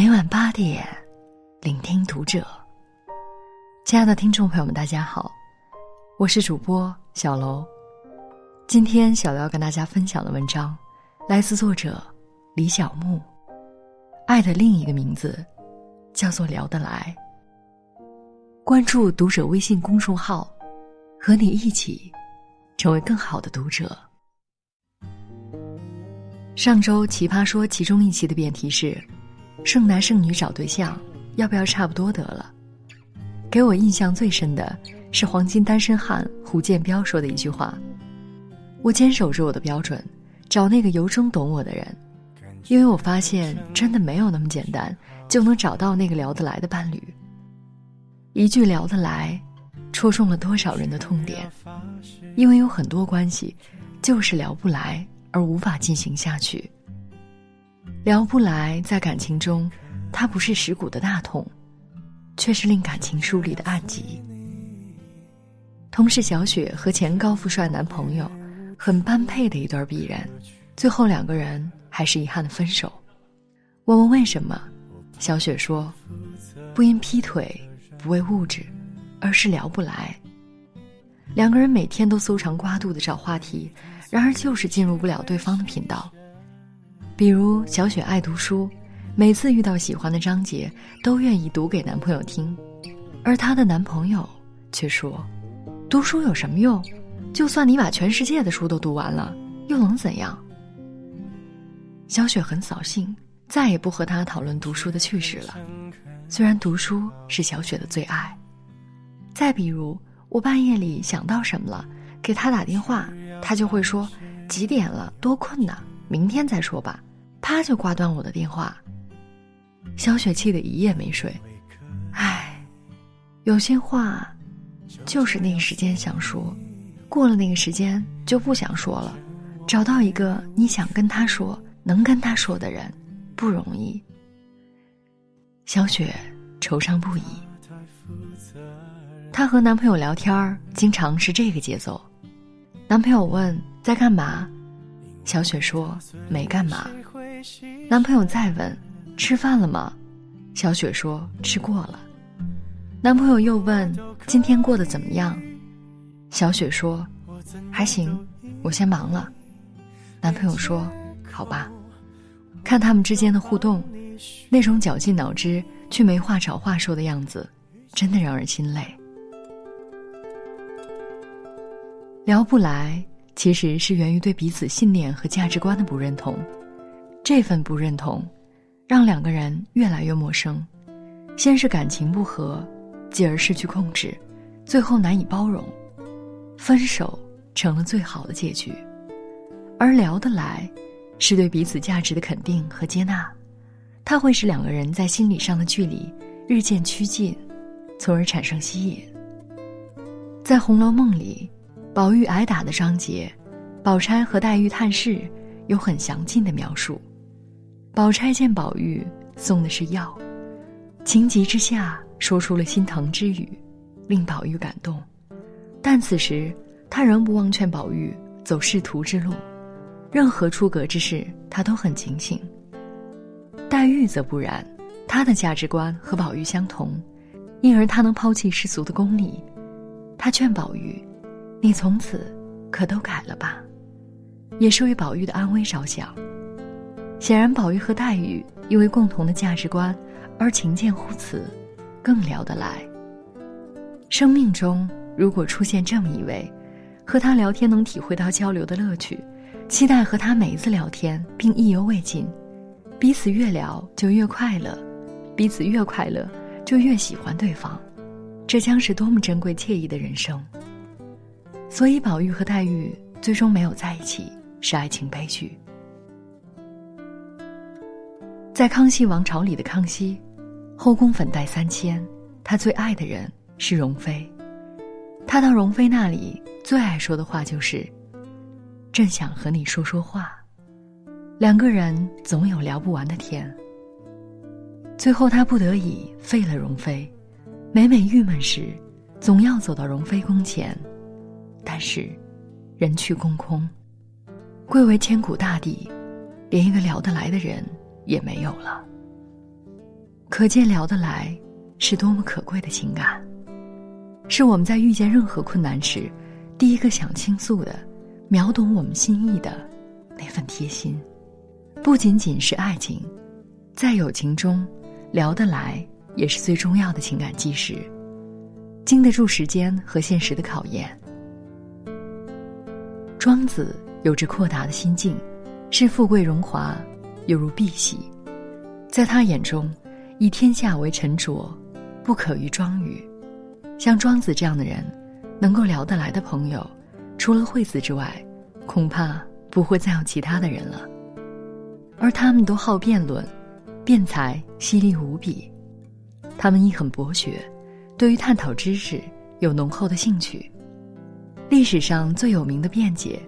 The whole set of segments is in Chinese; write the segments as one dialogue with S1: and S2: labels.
S1: 每晚八点，聆听读者。亲爱的听众朋友们，大家好，我是主播小楼。今天小楼要跟大家分享的文章，来自作者李小木。爱的另一个名字，叫做聊得来。关注读者微信公众号，和你一起成为更好的读者。上周《奇葩说》其中一期的辩题是：剩男剩女找对象，要不要差不多得了？给我印象最深的是黄金单身汉胡建彪说的一句话：“我坚守着我的标准，找那个由衷懂我的人，因为我发现真的没有那么简单就能找到那个聊得来的伴侣。”一句聊得来，戳中了多少人的痛点？因为有很多关系，就是聊不来。而无法进行下去。聊不来，在感情中，它不是蚀骨的大痛，却是令感情梳理的暗疾。同事小雪和前高富帅男朋友，很般配的一对必然，最后两个人还是遗憾的分手。我问为什么，小雪说，不因劈腿，不为物质，而是聊不来。两个人每天都搜肠刮肚的找话题。然而，就是进入不了对方的频道。比如，小雪爱读书，每次遇到喜欢的章节，都愿意读给男朋友听，而她的男朋友却说：“读书有什么用？就算你把全世界的书都读完了，又能怎样？”小雪很扫兴，再也不和他讨论读书的趣事了。虽然读书是小雪的最爱。再比如，我半夜里想到什么了，给他打电话。他就会说：“几点了？多困呐，明天再说吧。”啪就挂断我的电话。小雪气得一夜没睡。唉，有些话，就是那个时间想说，过了那个时间就不想说了。找到一个你想跟他说、能跟他说的人，不容易。小雪惆怅不已。她和男朋友聊天儿，经常是这个节奏。男朋友问在干嘛，小雪说没干嘛。男朋友再问吃饭了吗，小雪说吃过了。男朋友又问今天过得怎么样，小雪说还行，我先忙了。男朋友说好吧。看他们之间的互动，那种绞尽脑汁却没话找话说的样子，真的让人心累。聊不来，其实是源于对彼此信念和价值观的不认同。这份不认同，让两个人越来越陌生。先是感情不和，继而失去控制，最后难以包容，分手成了最好的结局。而聊得来，是对彼此价值的肯定和接纳，它会使两个人在心理上的距离日渐趋近，从而产生吸引。在《红楼梦》里。宝玉挨打的章节，宝钗和黛玉探视有很详尽的描述。宝钗见宝玉送的是药，情急之下说出了心疼之语，令宝玉感动。但此时他仍不忘劝宝玉走仕途之路，任何出格之事他都很警醒。黛玉则不然，她的价值观和宝玉相同，因而她能抛弃世俗的功利。她劝宝玉。你从此可都改了吧，也是为宝玉的安危着想。显然，宝玉和黛玉因为共同的价值观而情见互此，更聊得来。生命中如果出现这么一位，和他聊天能体会到交流的乐趣，期待和他每一次聊天并意犹未尽，彼此越聊就越快乐，彼此越快乐就越喜欢对方，这将是多么珍贵惬意的人生。所以，宝玉和黛玉最终没有在一起，是爱情悲剧。在康熙王朝里的康熙，后宫粉黛三千，他最爱的人是容妃。他到容妃那里，最爱说的话就是：“朕想和你说说话。”两个人总有聊不完的天。最后，他不得已废了容妃，每每郁闷时，总要走到容妃宫前。但是，人去宫空，贵为千古大帝，连一个聊得来的人也没有了。可见聊得来是多么可贵的情感，是我们在遇见任何困难时，第一个想倾诉的，秒懂我们心意的那份贴心。不仅仅是爱情，在友情中，聊得来也是最重要的情感基石，经得住时间和现实的考验。庄子有着阔达的心境，视富贵荣华犹如碧玺，在他眼中。以天下为沉着，不可与庄语。像庄子这样的人，能够聊得来的朋友，除了惠子之外，恐怕不会再有其他的人了。而他们都好辩论，辩才犀利无比。他们亦很博学，对于探讨知识有浓厚的兴趣。历史上最有名的辩解，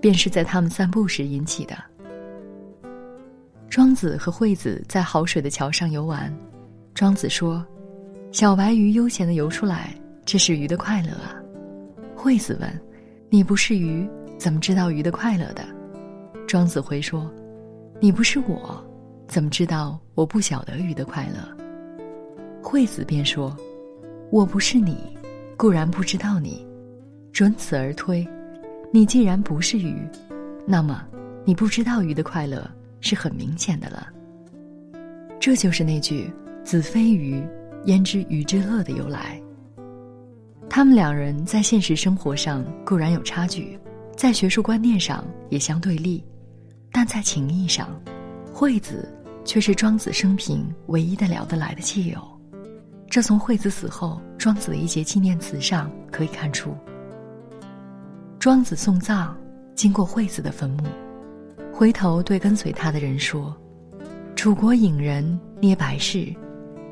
S1: 便是在他们散步时引起的。庄子和惠子在好水的桥上游玩，庄子说：“小白鱼悠闲的游出来，这是鱼的快乐啊。”惠子问：“你不是鱼，怎么知道鱼的快乐的？”庄子回说：“你不是我，怎么知道我不晓得鱼的快乐？”惠子便说：“我不是你，固然不知道你。准此而推，你既然不是鱼，那么你不知道鱼的快乐。”是很明显的了。这就是那句“子非鱼，焉知鱼之乐”的由来。他们两人在现实生活上固然有差距，在学术观念上也相对立，但在情谊上，惠子却是庄子生平唯一的聊得来的挚友。这从惠子死后庄子的一节纪念词上可以看出。庄子送葬，经过惠子的坟墓。回头对跟随他的人说：“楚国隐人捏白事，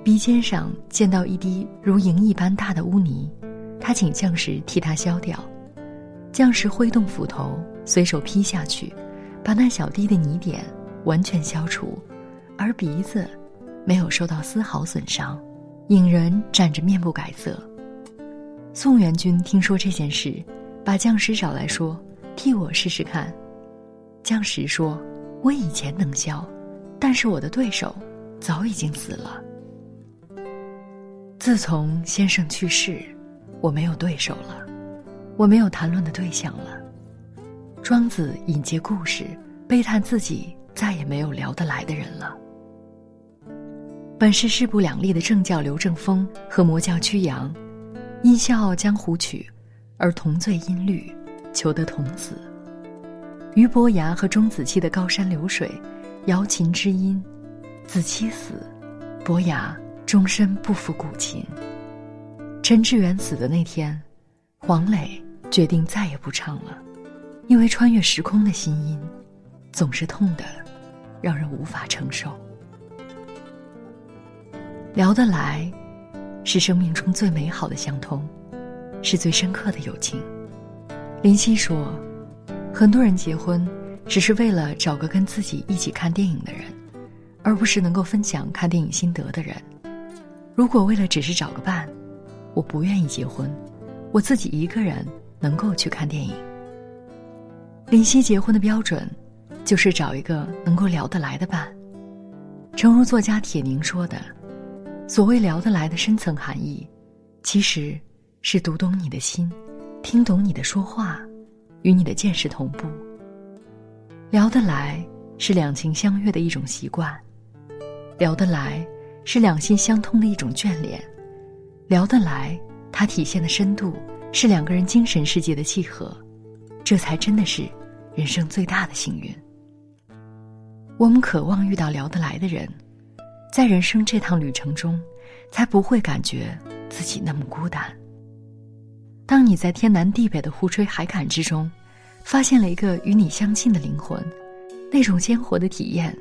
S1: 鼻尖上见到一滴如银一般大的污泥，他请将士替他消掉。将士挥动斧头，随手劈下去，把那小滴的泥点完全消除，而鼻子没有受到丝毫损伤。隐人站着面不改色。宋元君听说这件事，把将士找来说：替我试试看。”将石说：“我以前能消，但是我的对手早已经死了。自从先生去世，我没有对手了，我没有谈论的对象了。”庄子引接故事，悲叹自己再也没有聊得来的人了。本是势不两立的正教刘正风和魔教曲阳，因笑傲江湖曲，而同醉音律，求得童子。俞伯牙和钟子期的高山流水，瑶琴知音，子期死，伯牙终身不服古琴。陈志远死的那天，黄磊决定再也不唱了，因为穿越时空的心音，总是痛的，让人无法承受。聊得来，是生命中最美好的相通，是最深刻的友情。林夕说。很多人结婚，只是为了找个跟自己一起看电影的人，而不是能够分享看电影心得的人。如果为了只是找个伴，我不愿意结婚，我自己一个人能够去看电影。林夕结婚的标准，就是找一个能够聊得来的伴。诚如作家铁凝说的，所谓聊得来的深层含义，其实是读懂你的心，听懂你的说话。与你的见识同步，聊得来是两情相悦的一种习惯，聊得来是两心相通的一种眷恋，聊得来，它体现的深度是两个人精神世界的契合，这才真的是人生最大的幸运。我们渴望遇到聊得来的人，在人生这趟旅程中，才不会感觉自己那么孤单。当你在天南地北的胡吹海侃之中，发现了一个与你相近的灵魂，那种鲜活的体验，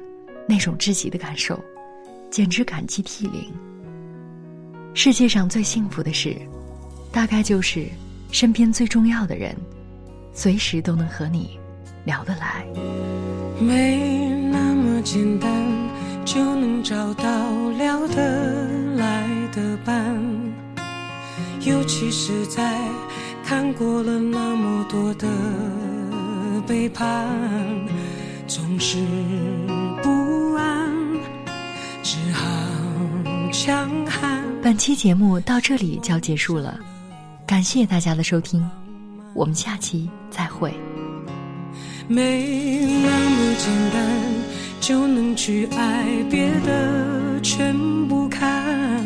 S1: 那种至极的感受，简直感激涕零。世界上最幸福的事，大概就是身边最重要的人，随时都能和你聊得来。
S2: 没那么简单，就能找到聊得来的伴。尤其是在看过了那么多的背叛，总是不安，只好强悍。
S1: 本期节目到这里就要结束了，感谢大家的收听，我们下期再会。
S2: 没那么简单就能去爱，别的全不看。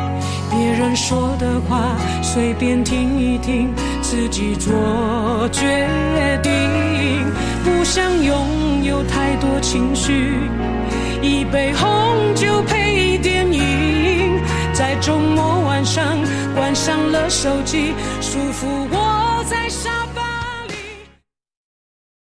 S2: 别人说的话随便听一听，自己做决定。不想拥有太多情绪，一杯红酒配电影，在周末晚上关上了手机，舒服窝在沙。